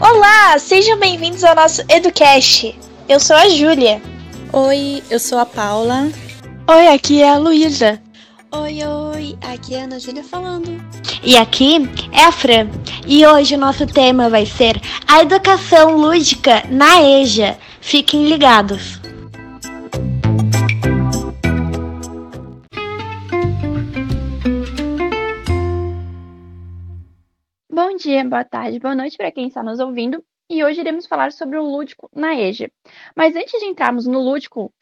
Olá, sejam bem-vindos ao nosso EduCast. Eu sou a Júlia. Oi, eu sou a Paula. Oi, aqui é a Luísa. Oi, oi, aqui é a Ana Júlia falando. E aqui é a Fran. E hoje o nosso tema vai ser a educação lúdica na EJA. Fiquem ligados. Dia, boa tarde, boa noite para quem está nos ouvindo. E hoje iremos falar sobre o lúdico na EJA. Mas antes de entrarmos no lúdico,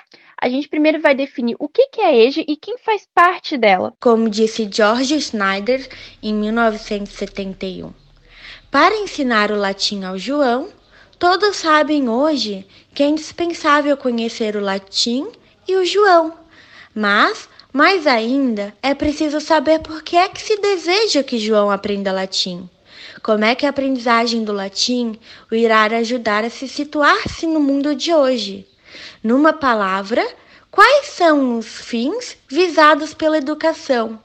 a gente primeiro vai definir o que é a EJA e quem faz parte dela. Como disse George Schneider em 1971. Para ensinar o latim ao João, todos sabem hoje que é indispensável conhecer o latim e o João. Mas, mais ainda, é preciso saber por que é que se deseja que João aprenda latim. Como é que a aprendizagem do latim o irá ajudar a se situar-se no mundo de hoje? Numa palavra, quais são os fins visados pela educação?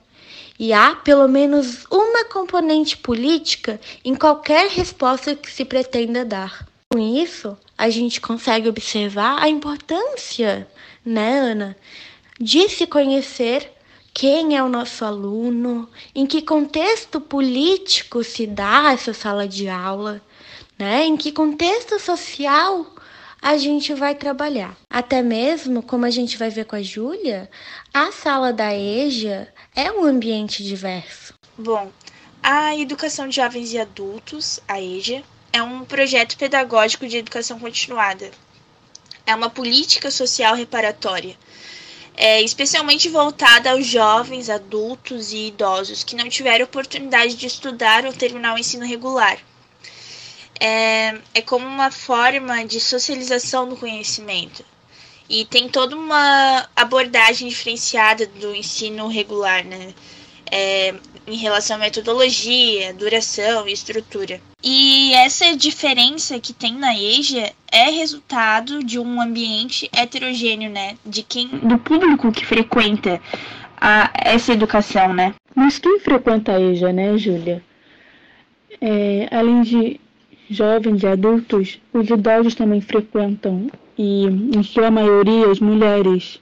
E há pelo menos uma componente política em qualquer resposta que se pretenda dar. Com isso, a gente consegue observar a importância, né, Ana, de se conhecer quem é o nosso aluno, em que contexto político se dá essa sala de aula, né? Em que contexto social a gente vai trabalhar. Até mesmo, como a gente vai ver com a Júlia, a sala da EJA é um ambiente diverso. Bom, a Educação de Jovens e Adultos, a EJA, é um projeto pedagógico de educação continuada. É uma política social reparatória é, especialmente voltada aos jovens, adultos e idosos que não tiveram oportunidade de estudar ou terminar o ensino regular. É, é como uma forma de socialização do conhecimento e tem toda uma abordagem diferenciada do ensino regular, né? É, em relação à metodologia, duração e estrutura. E essa diferença que tem na EJA é resultado de um ambiente heterogêneo, né? De quem, do público que frequenta a, essa educação, né? Mas quem frequenta a EJA, né, Júlia? É, além de jovens e adultos, os idosos também frequentam e, em sua maioria, as mulheres.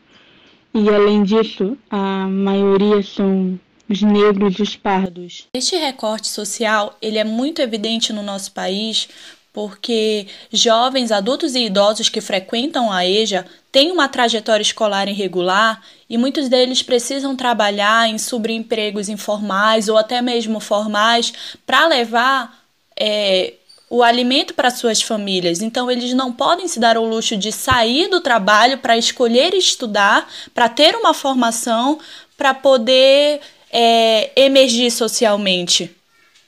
E além disso, a maioria são os negros e os pardos. Este recorte social, ele é muito evidente no nosso país porque jovens, adultos e idosos que frequentam a EJA têm uma trajetória escolar irregular e muitos deles precisam trabalhar em subempregos informais ou até mesmo formais para levar é, o alimento para suas famílias. Então, eles não podem se dar o luxo de sair do trabalho para escolher estudar, para ter uma formação, para poder é, emergir socialmente,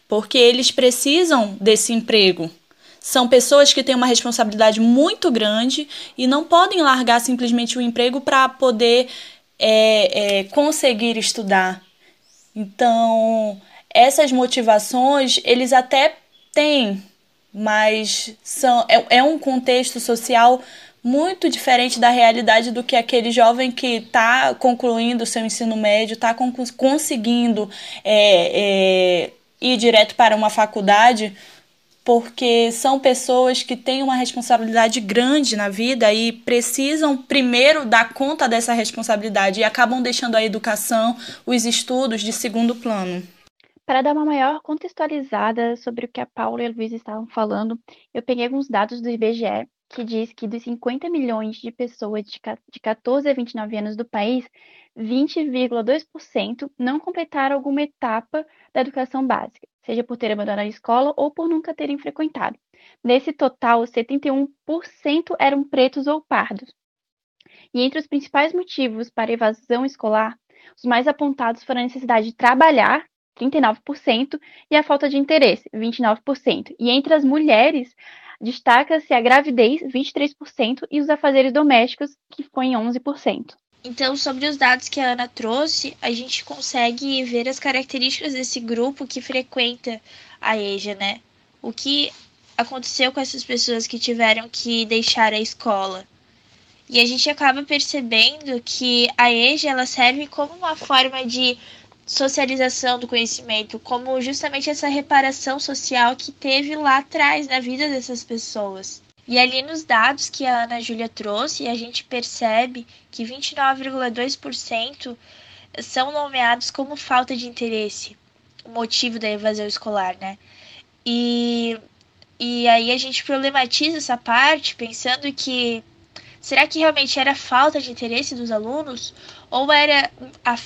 porque eles precisam desse emprego. São pessoas que têm uma responsabilidade muito grande e não podem largar simplesmente o emprego para poder é, é, conseguir estudar. Então, essas motivações eles até têm, mas são, é, é um contexto social muito diferente da realidade do que aquele jovem que está concluindo o seu ensino médio, está conseguindo é, é, ir direto para uma faculdade, porque são pessoas que têm uma responsabilidade grande na vida e precisam primeiro dar conta dessa responsabilidade e acabam deixando a educação, os estudos de segundo plano. Para dar uma maior contextualizada sobre o que a Paula e a Luísa estavam falando, eu peguei alguns dados do IBGE que diz que dos 50 milhões de pessoas de 14 a 29 anos do país, 20,2% não completaram alguma etapa da educação básica, seja por ter abandonado a escola ou por nunca terem frequentado. Nesse total, 71% eram pretos ou pardos. E entre os principais motivos para evasão escolar, os mais apontados foram a necessidade de trabalhar, 39%, e a falta de interesse, 29%. E entre as mulheres, Destaca-se a gravidez, 23%, e os afazeres domésticos, que foi em 11%. Então, sobre os dados que a Ana trouxe, a gente consegue ver as características desse grupo que frequenta a EJA, né? O que aconteceu com essas pessoas que tiveram que deixar a escola. E a gente acaba percebendo que a EJA ela serve como uma forma de socialização do conhecimento, como justamente essa reparação social que teve lá atrás na vida dessas pessoas. E ali nos dados que a Ana Júlia trouxe, a gente percebe que 29,2% são nomeados como falta de interesse, o motivo da evasão escolar, né? E, e aí a gente problematiza essa parte pensando que será que realmente era falta de interesse dos alunos ou era a,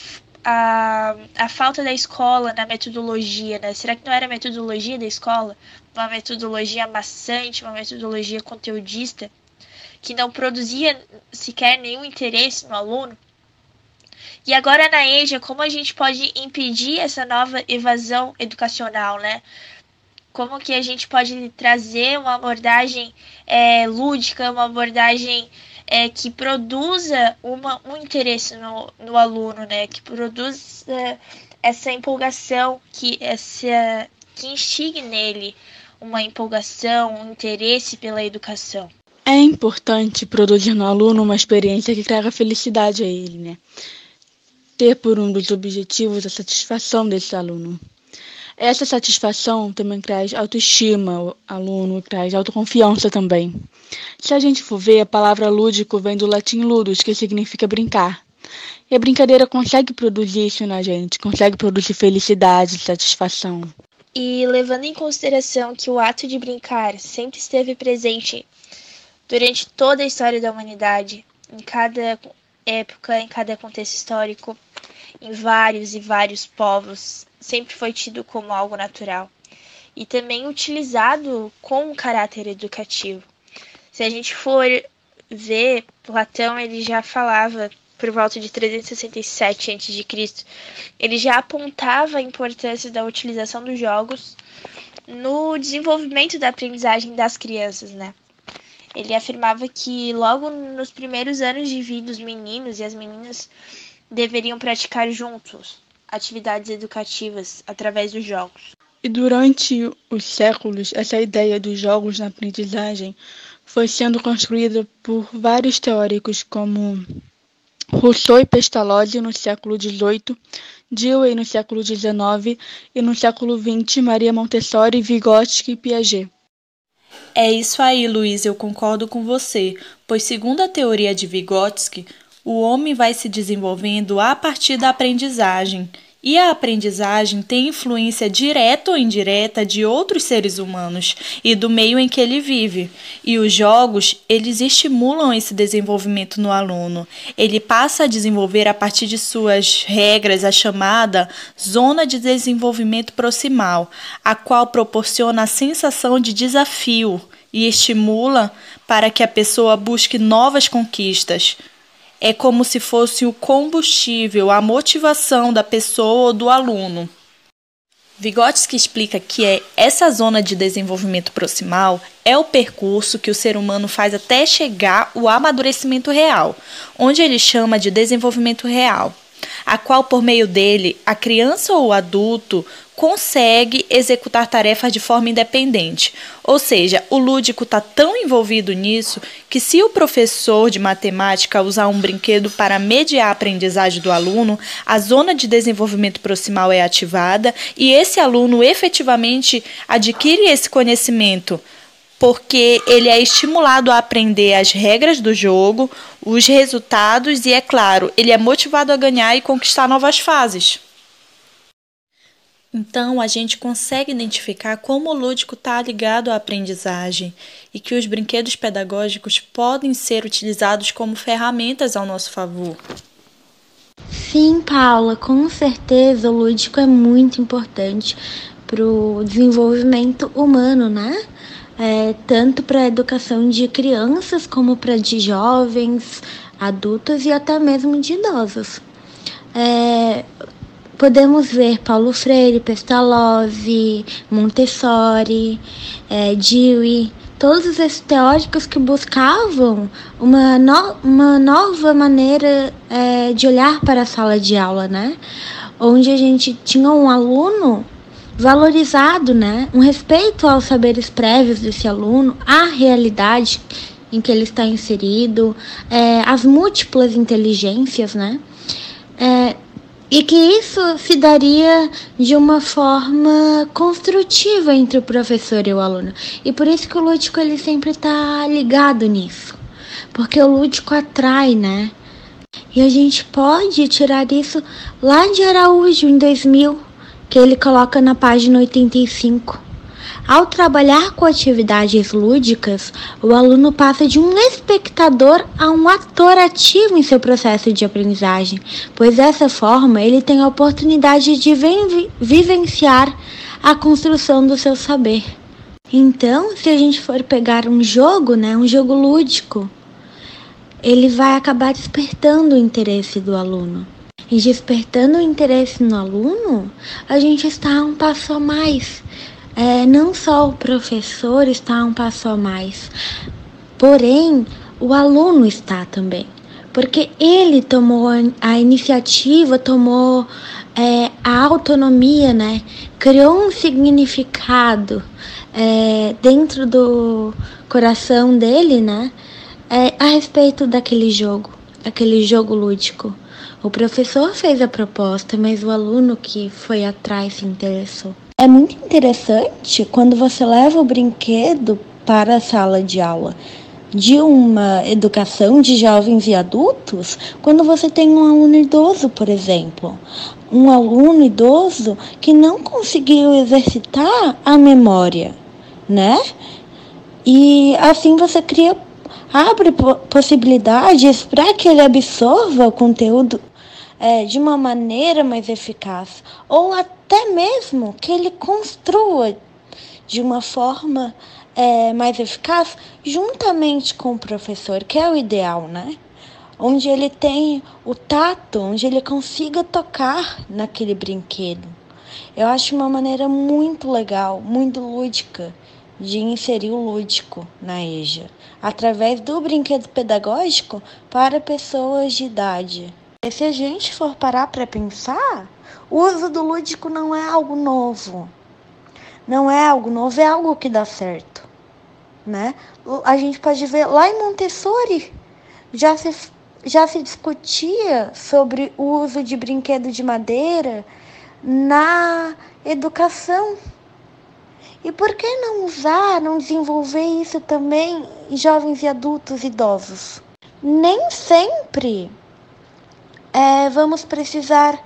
a, a falta da escola na metodologia, né? Será que não era a metodologia da escola? Uma metodologia amassante, uma metodologia conteudista, que não produzia sequer nenhum interesse no aluno? E agora na EJA, como a gente pode impedir essa nova evasão educacional, né? Como que a gente pode trazer uma abordagem é, lúdica, uma abordagem é, que produza uma, um interesse no, no aluno, né? Que produza essa empolgação, que, essa, que instigue nele uma empolgação, um interesse pela educação. É importante produzir no aluno uma experiência que traga felicidade a ele, né? Ter por um dos objetivos a satisfação desse aluno. Essa satisfação também traz autoestima ao aluno, traz autoconfiança também. Se a gente for ver, a palavra lúdico vem do latim ludus, que significa brincar. E a brincadeira consegue produzir isso na gente, consegue produzir felicidade, satisfação. E levando em consideração que o ato de brincar sempre esteve presente durante toda a história da humanidade, em cada época, em cada contexto histórico, em vários e vários povos, sempre foi tido como algo natural e também utilizado com um caráter educativo. Se a gente for ver, Platão ele já falava por volta de 367 a.C., ele já apontava a importância da utilização dos jogos no desenvolvimento da aprendizagem das crianças, né? Ele afirmava que logo nos primeiros anos de vida os meninos e as meninas deveriam praticar juntos atividades educativas através dos jogos. E durante os séculos, essa ideia dos jogos na aprendizagem foi sendo construída por vários teóricos como Rousseau e Pestalozzi no século XVIII, Dewey no século XIX e no século XX Maria Montessori, Vygotsky e Piaget. É isso aí, Luiz, eu concordo com você, pois segundo a teoria de Vygotsky, o homem vai se desenvolvendo a partir da aprendizagem. E a aprendizagem tem influência direta ou indireta de outros seres humanos e do meio em que ele vive. E os jogos, eles estimulam esse desenvolvimento no aluno. Ele passa a desenvolver a partir de suas regras a chamada zona de desenvolvimento proximal, a qual proporciona a sensação de desafio e estimula para que a pessoa busque novas conquistas é como se fosse o combustível, a motivação da pessoa ou do aluno. Vygotsky explica que é essa zona de desenvolvimento proximal é o percurso que o ser humano faz até chegar ao amadurecimento real, onde ele chama de desenvolvimento real, a qual por meio dele a criança ou o adulto consegue executar tarefas de forma independente. Ou seja, o lúdico está tão envolvido nisso que, se o professor de matemática usar um brinquedo para mediar a aprendizagem do aluno, a zona de desenvolvimento proximal é ativada e esse aluno efetivamente adquire esse conhecimento. Porque ele é estimulado a aprender as regras do jogo, os resultados e, é claro, ele é motivado a ganhar e conquistar novas fases. Então, a gente consegue identificar como o lúdico está ligado à aprendizagem e que os brinquedos pedagógicos podem ser utilizados como ferramentas ao nosso favor. Sim, Paula, com certeza o lúdico é muito importante para o desenvolvimento humano, né? É, tanto para a educação de crianças como para de jovens, adultos e até mesmo de idosos. É, podemos ver Paulo Freire, Pestalozzi, Montessori, é, Dewey, todos esses teóricos que buscavam uma, no, uma nova maneira é, de olhar para a sala de aula, né? Onde a gente tinha um aluno valorizado, né? Um respeito aos saberes prévios desse aluno, à realidade em que ele está inserido, é, as múltiplas inteligências, né? É, e que isso se daria de uma forma construtiva entre o professor e o aluno. E por isso que o lúdico ele sempre está ligado nisso, porque o lúdico atrai, né? E a gente pode tirar isso lá de Araújo em 2000, que ele coloca na página 85. Ao trabalhar com atividades lúdicas, o aluno passa de um espectador a um ator ativo em seu processo de aprendizagem, pois dessa forma ele tem a oportunidade de vivenciar a construção do seu saber. Então, se a gente for pegar um jogo, né, um jogo lúdico, ele vai acabar despertando o interesse do aluno. E despertando o interesse no aluno, a gente está um passo a mais é, não só o professor está um passo a mais, porém o aluno está também, porque ele tomou a iniciativa, tomou é, a autonomia, né? Criou um significado é, dentro do coração dele, né? É, a respeito daquele jogo, aquele jogo lúdico. O professor fez a proposta, mas o aluno que foi atrás se interessou. É muito interessante quando você leva o brinquedo para a sala de aula de uma educação de jovens e adultos, quando você tem um aluno idoso, por exemplo, um aluno idoso que não conseguiu exercitar a memória, né? E assim você cria abre possibilidades para que ele absorva o conteúdo é, de uma maneira mais eficaz, ou até mesmo que ele construa de uma forma é, mais eficaz juntamente com o professor, que é o ideal, né? Onde ele tem o tato, onde ele consiga tocar naquele brinquedo. Eu acho uma maneira muito legal, muito lúdica de inserir o lúdico na EJA, através do brinquedo pedagógico para pessoas de idade. Se a gente for parar para pensar, o uso do lúdico não é algo novo. Não é algo novo, é algo que dá certo, né? A gente pode ver lá em Montessori já se já se discutia sobre o uso de brinquedo de madeira na educação. E por que não usar, não desenvolver isso também em jovens e adultos idosos? Nem sempre é, vamos precisar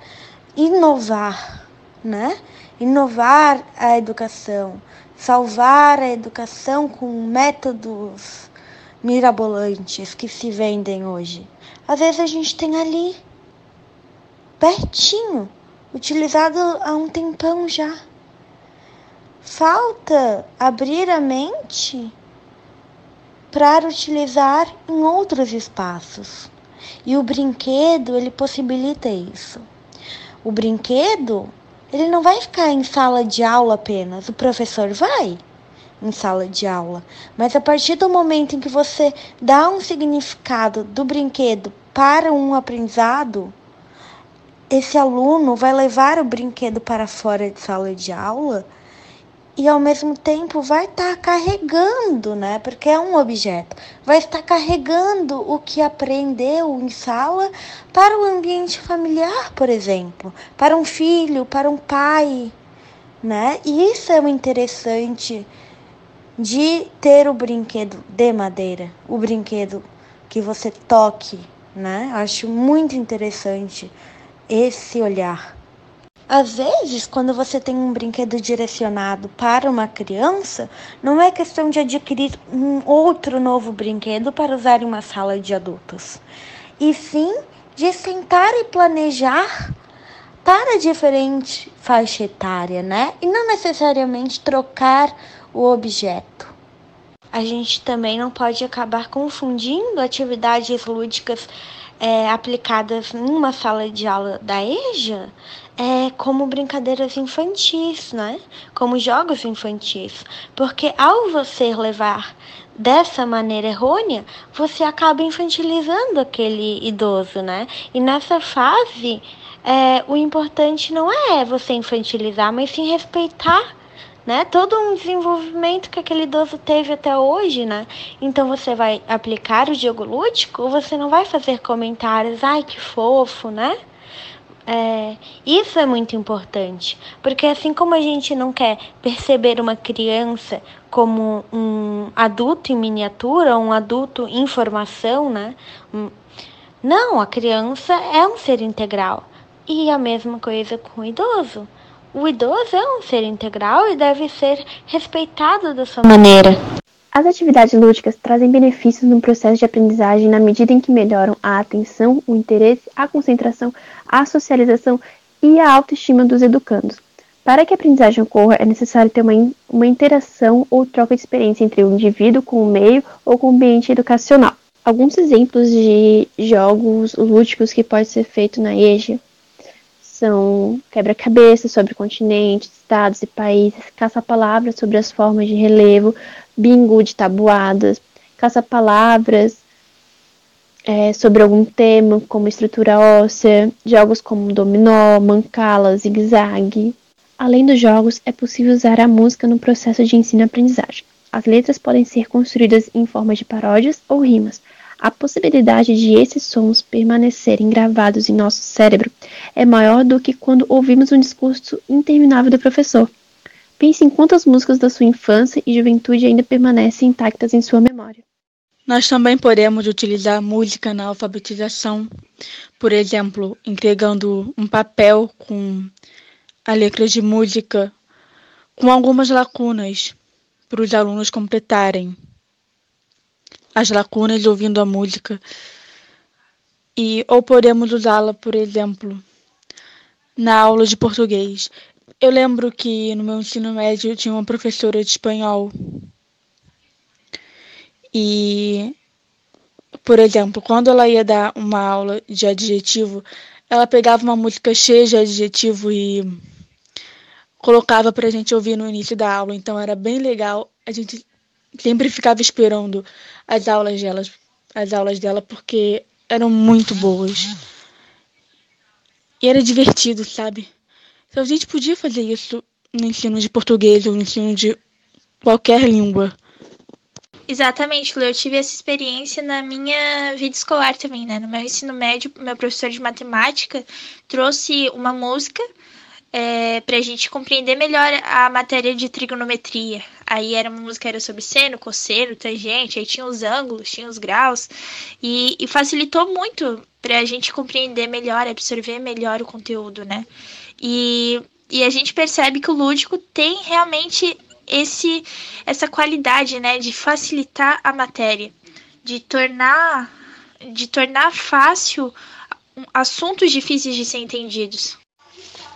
inovar, né? Inovar a educação, salvar a educação com métodos mirabolantes que se vendem hoje. Às vezes a gente tem ali, pertinho, utilizado há um tempão já. Falta abrir a mente para utilizar em outros espaços. E o brinquedo, ele possibilita isso. O brinquedo, ele não vai ficar em sala de aula apenas, o professor vai em sala de aula, mas a partir do momento em que você dá um significado do brinquedo para um aprendizado, esse aluno vai levar o brinquedo para fora de sala de aula e ao mesmo tempo vai estar tá carregando, né? Porque é um objeto, vai estar carregando o que aprendeu em sala para o ambiente familiar, por exemplo, para um filho, para um pai, né? E isso é o interessante de ter o brinquedo de madeira, o brinquedo que você toque, né? Acho muito interessante esse olhar. Às vezes, quando você tem um brinquedo direcionado para uma criança, não é questão de adquirir um outro novo brinquedo para usar em uma sala de adultos, e sim de sentar e planejar para diferente faixa etária, né? E não necessariamente trocar o objeto. A gente também não pode acabar confundindo atividades lúdicas é, aplicadas em uma sala de aula da EJA é, como brincadeiras infantis, né? Como jogos infantis. Porque ao você levar dessa maneira errônea, você acaba infantilizando aquele idoso, né? E nessa fase, é, o importante não é você infantilizar, mas sim respeitar né? Todo um desenvolvimento que aquele idoso teve até hoje, né? Então você vai aplicar o jogo lúdico, você não vai fazer comentários, ai que fofo, né? É, isso é muito importante, porque assim como a gente não quer perceber uma criança como um adulto em miniatura, um adulto em formação, né? Não, a criança é um ser integral. E a mesma coisa com o idoso. O idoso é um ser integral e deve ser respeitado da sua maneira. As atividades lúdicas trazem benefícios no processo de aprendizagem na medida em que melhoram a atenção, o interesse, a concentração, a socialização e a autoestima dos educandos. Para que a aprendizagem ocorra, é necessário ter uma, uma interação ou troca de experiência entre o indivíduo com o meio ou com o ambiente educacional. Alguns exemplos de jogos lúdicos que pode ser feito na EJA são quebra-cabeça sobre continentes, estados e países, caça-palavras sobre as formas de relevo, bingo de tabuadas, caça-palavras é, sobre algum tema, como estrutura óssea, jogos como dominó, mancala, zigue-zague. Além dos jogos, é possível usar a música no processo de ensino-aprendizagem. As letras podem ser construídas em forma de paródias ou rimas, a possibilidade de esses sons permanecerem gravados em nosso cérebro é maior do que quando ouvimos um discurso interminável do professor. Pense em quantas músicas da sua infância e juventude ainda permanecem intactas em sua memória. Nós também podemos utilizar música na alfabetização, por exemplo, entregando um papel com a letra de música com algumas lacunas para os alunos completarem as lacunas ouvindo a música. E ou podemos usá-la, por exemplo, na aula de português. Eu lembro que no meu ensino médio tinha uma professora de espanhol. E por exemplo, quando ela ia dar uma aula de adjetivo, ela pegava uma música cheia de adjetivo e colocava para a gente ouvir no início da aula. Então era bem legal. A gente sempre ficava esperando as aulas dela, as aulas dela porque eram muito boas. E era divertido, sabe? Então a gente podia fazer isso no ensino de português ou no ensino de qualquer língua. Exatamente, Lu. Eu tive essa experiência na minha vida escolar também, né? No meu ensino médio, meu professor de matemática trouxe uma música é, para a gente compreender melhor a matéria de trigonometria. Aí era uma música era sobre seno, cosseno, tangente, aí tinha os ângulos, tinha os graus, e, e facilitou muito para a gente compreender melhor, absorver melhor o conteúdo, né? E, e a gente percebe que o lúdico tem realmente esse essa qualidade, né, de facilitar a matéria, de tornar de tornar fácil assuntos difíceis de ser entendidos.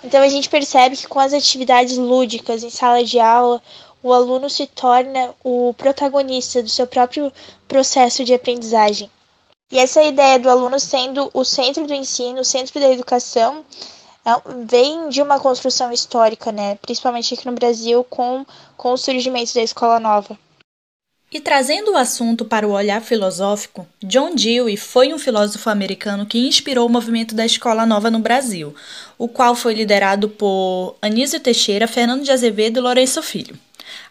Então a gente percebe que com as atividades lúdicas em sala de aula, o aluno se torna o protagonista do seu próprio processo de aprendizagem. E essa ideia do aluno sendo o centro do ensino, o centro da educação, vem de uma construção histórica, né? principalmente aqui no Brasil, com, com o surgimento da escola nova. E trazendo o assunto para o olhar filosófico, John Dewey foi um filósofo americano que inspirou o movimento da Escola Nova no Brasil, o qual foi liderado por Anísio Teixeira, Fernando de Azevedo e Lourenço Filho.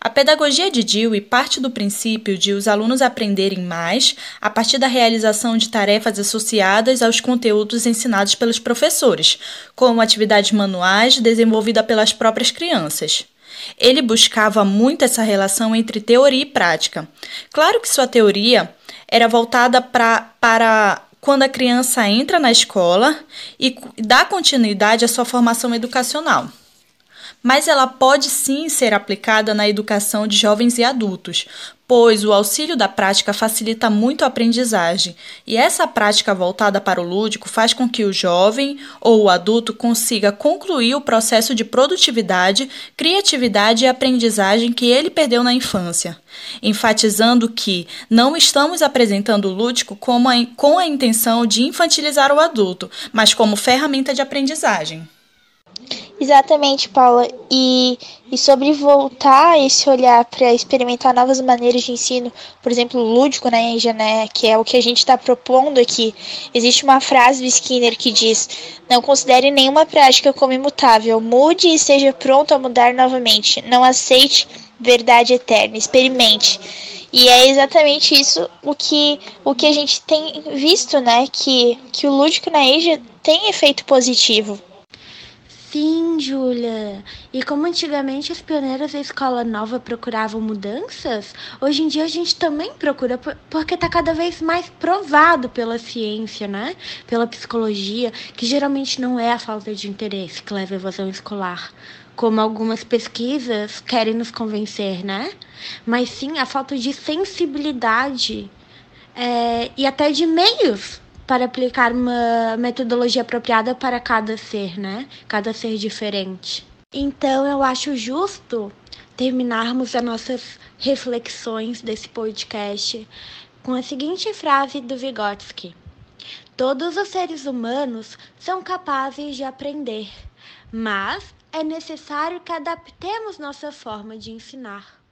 A pedagogia de Dewey parte do princípio de os alunos aprenderem mais a partir da realização de tarefas associadas aos conteúdos ensinados pelos professores, como atividades manuais desenvolvidas pelas próprias crianças. Ele buscava muito essa relação entre teoria e prática. Claro que sua teoria era voltada pra, para quando a criança entra na escola e dá continuidade à sua formação educacional mas ela pode sim ser aplicada na educação de jovens e adultos, pois o auxílio da prática facilita muito a aprendizagem, e essa prática voltada para o lúdico faz com que o jovem ou o adulto consiga concluir o processo de produtividade, criatividade e aprendizagem que ele perdeu na infância, enfatizando que não estamos apresentando o lúdico como a, com a intenção de infantilizar o adulto, mas como ferramenta de aprendizagem. Exatamente, Paula. E, e sobre voltar esse olhar para experimentar novas maneiras de ensino, por exemplo, lúdico né, né, que é o que a gente está propondo aqui. Existe uma frase do Skinner que diz: Não considere nenhuma prática como imutável, mude e esteja pronto a mudar novamente. Não aceite verdade eterna, experimente. E é exatamente isso o que, o que a gente tem visto, né? Que, que o lúdico na Asia tem efeito positivo Sim, Júlia. E como antigamente os pioneiros da escola nova procuravam mudanças, hoje em dia a gente também procura porque está cada vez mais provado pela ciência, né? Pela psicologia, que geralmente não é a falta de interesse que leva à evasão escolar, como algumas pesquisas querem nos convencer, né? Mas sim a falta de sensibilidade é, e até de meios para aplicar uma metodologia apropriada para cada ser, né? Cada ser diferente. Então eu acho justo terminarmos as nossas reflexões desse podcast com a seguinte frase do Vygotsky: Todos os seres humanos são capazes de aprender, mas é necessário que adaptemos nossa forma de ensinar.